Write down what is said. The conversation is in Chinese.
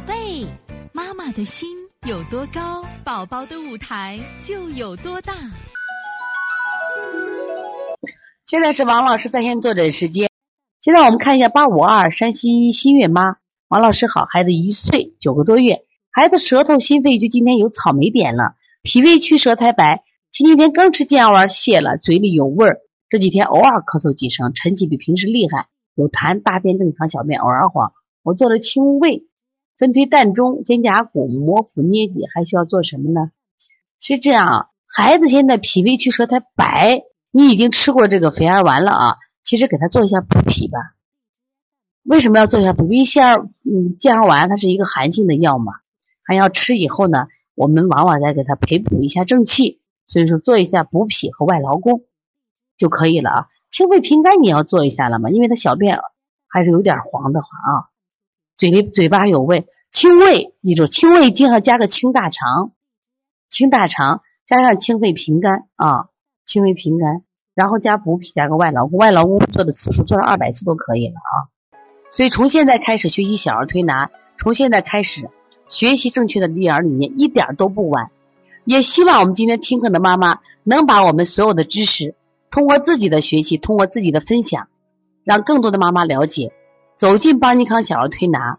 宝贝，妈妈的心有多高，宝宝的舞台就有多大。现在是王老师在线坐诊时间。现在我们看一下八五二山西新月妈，王老师好，孩子一岁九个多月，孩子舌头、心肺就今天有草莓点了，脾胃虚、舌苔白，前几天刚吃健药丸泻了，嘴里有味儿，这几天偶尔咳嗽几声，晨起比平时厉害，有痰，大便正常，小便偶尔黄。我做了清胃。分推膻中、肩胛骨、摩腹捏脊，还需要做什么呢？是这样，孩子现在脾胃虚、舌苔白，你已经吃过这个肥儿丸了啊。其实给他做一下补脾吧。为什么要做一下补脾？健儿嗯，健儿丸它是一个寒性的药嘛，还要吃以后呢，我们往往再给他培补一下正气，所以说做一下补脾和外劳宫就可以了啊。清肺平肝你要做一下了嘛，因为他小便还是有点黄的话啊。嘴里嘴巴有味，清胃，记住清胃经常加个清大肠，清大肠加上清肺平肝啊，清肺平肝，然后加补脾，加个外劳宫，外劳宫做的次数做上二百次都可以了啊。所以从现在开始学习小儿推拿，从现在开始学习正确的育儿理念，一点都不晚。也希望我们今天听课的妈妈能把我们所有的知识，通过自己的学习，通过自己的分享，让更多的妈妈了解。走进邦尼康小儿推拿，